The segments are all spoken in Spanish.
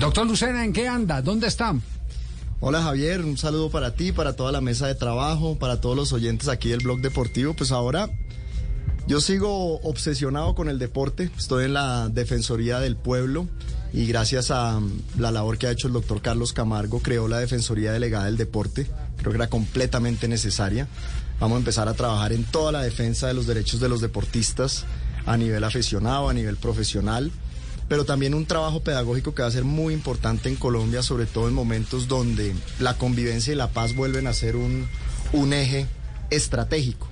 Doctor Lucena, ¿en qué anda? ¿Dónde está? Hola Javier, un saludo para ti, para toda la mesa de trabajo, para todos los oyentes aquí del blog deportivo. Pues ahora yo sigo obsesionado con el deporte, estoy en la Defensoría del Pueblo y gracias a la labor que ha hecho el doctor Carlos Camargo creó la Defensoría Delegada del Deporte, creo que era completamente necesaria. Vamos a empezar a trabajar en toda la defensa de los derechos de los deportistas a nivel aficionado, a nivel profesional pero también un trabajo pedagógico que va a ser muy importante en Colombia, sobre todo en momentos donde la convivencia y la paz vuelven a ser un, un eje estratégico.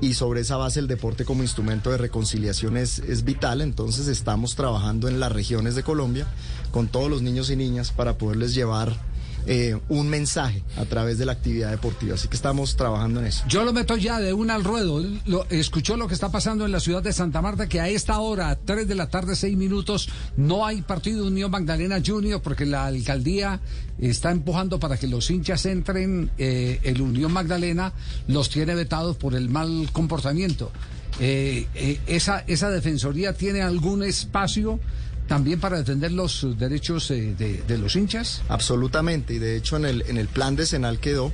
Y sobre esa base el deporte como instrumento de reconciliación es, es vital, entonces estamos trabajando en las regiones de Colombia con todos los niños y niñas para poderles llevar eh, un mensaje a través de la actividad deportiva. Así que estamos trabajando en eso. Yo lo meto ya de una al ruedo. Lo, escuchó lo que está pasando en la ciudad de Santa Marta, que a esta hora, 3 de la tarde, 6 minutos, no hay partido Unión Magdalena Junior porque la alcaldía está empujando para que los hinchas entren. Eh, el Unión Magdalena los tiene vetados por el mal comportamiento. Eh, eh, ¿Esa defensoría tiene algún espacio también para defender los derechos eh, de, los hinchas? Absolutamente, y de hecho en el, en el plan decenal quedó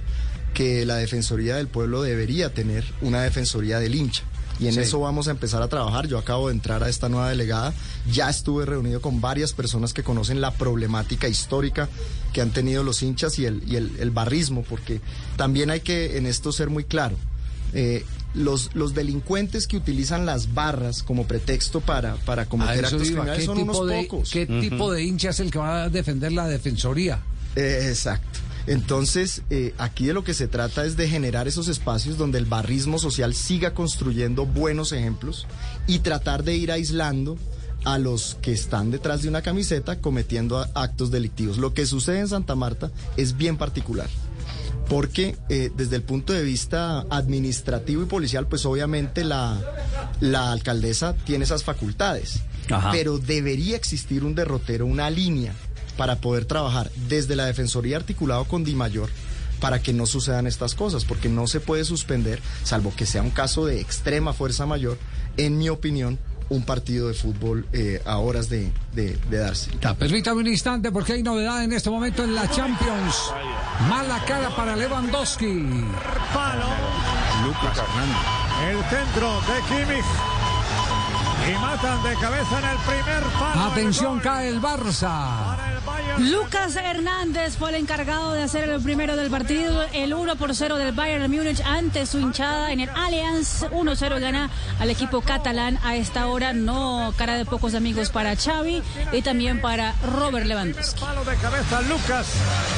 que la Defensoría del Pueblo debería tener una Defensoría del hincha. Y en eso vamos a empezar a trabajar. Yo acabo de entrar a esta nueva delegada. Ya estuve reunido con varias personas que conocen la problemática histórica que han tenido los hinchas y el, y el, barrismo, porque también hay que en esto ser muy claro. Eh, los, los delincuentes que utilizan las barras como pretexto para, para cometer actos criminales son unos pocos. ¿Qué tipo de hincha es el que va a defender la defensoría? Eh, exacto. Entonces, eh, aquí de lo que se trata es de generar esos espacios donde el barrismo social siga construyendo buenos ejemplos y tratar de ir aislando a los que están detrás de una camiseta cometiendo actos delictivos. Lo que sucede en Santa Marta es bien particular porque eh, desde el punto de vista administrativo y policial, pues obviamente la, la alcaldesa tiene esas facultades, pero debería existir un derrotero, una línea para poder trabajar desde la Defensoría articulado con Di Mayor para que no sucedan estas cosas, porque no se puede suspender, salvo que sea un caso de extrema fuerza mayor, en mi opinión, un partido de fútbol eh, a horas de, de, darse. permítame un instante porque hay novedad en este momento en la Champions. Mala cara para Lewandowski. Palo. Lucas Hernández. El centro de Kimmich. Y matan de cabeza en el primer palo. Atención, cae el Barça. Lucas Hernández fue el encargado de hacer el primero del partido, el 1 por 0 del Bayern Múnich ante su hinchada en el Allianz. 1-0 gana al equipo catalán a esta hora. No cara de pocos amigos para Xavi y también para Robert Lewandowski. Palo de cabeza Lucas,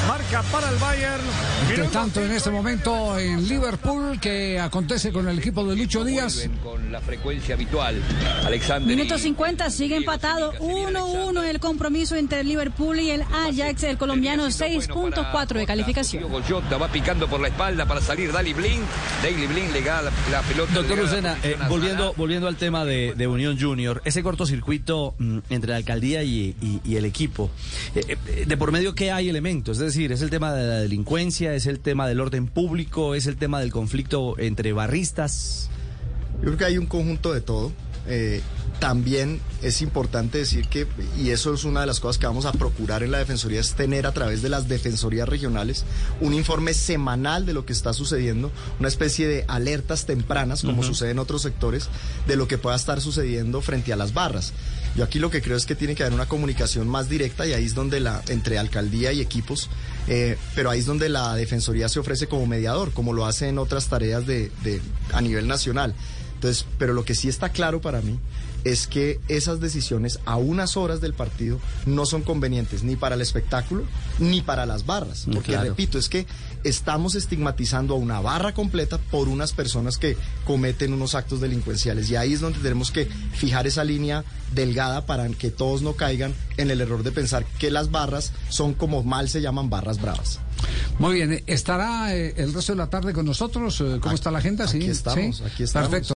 marca para el Bayern. Entre tanto, en este momento en Liverpool, que acontece con el equipo de Lucho Díaz. Con la frecuencia habitual, Alexander. Minuto 50, sigue empatado. 1-1 el compromiso entre Liverpool y el Ajax, el colombiano 6.4 de calificación. va picando por la espalda para salir Dali Blin. Daily Blin le gana la, pelota. Doctor Lucena, eh, volviendo, volviendo al tema de, Unión Junior, ese cortocircuito mm, entre la alcaldía y, el equipo, eh, eh, ¿de por medio qué hay elementos? Es decir, ¿es el tema de la delincuencia? ¿Es el tema del orden público? ¿Es el tema del conflicto entre barristas? Yo creo que hay un conjunto de todo. También es importante decir que, y eso es una de las cosas que vamos a procurar en la Defensoría, es tener a través de las Defensorías regionales un informe semanal de lo que está sucediendo, una especie de alertas tempranas, como sucede en otros sectores, de lo que pueda estar sucediendo frente a las barras. Yo aquí lo que creo es que tiene que haber una comunicación más directa y ahí es donde la, entre alcaldía y equipos, eh, pero ahí es donde la Defensoría se ofrece como mediador, como lo hace en otras tareas de, de, a nivel nacional. Entonces, pero lo que sí está claro para mí es que esas decisiones a unas horas del partido no son convenientes ni para el espectáculo ni para las barras. Mm, Porque, repito, es que estamos estigmatizando a una barra completa por unas personas que cometen unos actos delincuenciales. Y ahí es donde tenemos que fijar esa línea delgada para que todos no caigan en el error de pensar que las barras son como mal se llaman barras bravas. Muy bien, ¿estará eh, el resto de la tarde con nosotros? Eh, ¿Cómo está la agenda? Aquí estamos, aquí estamos. Perfecto.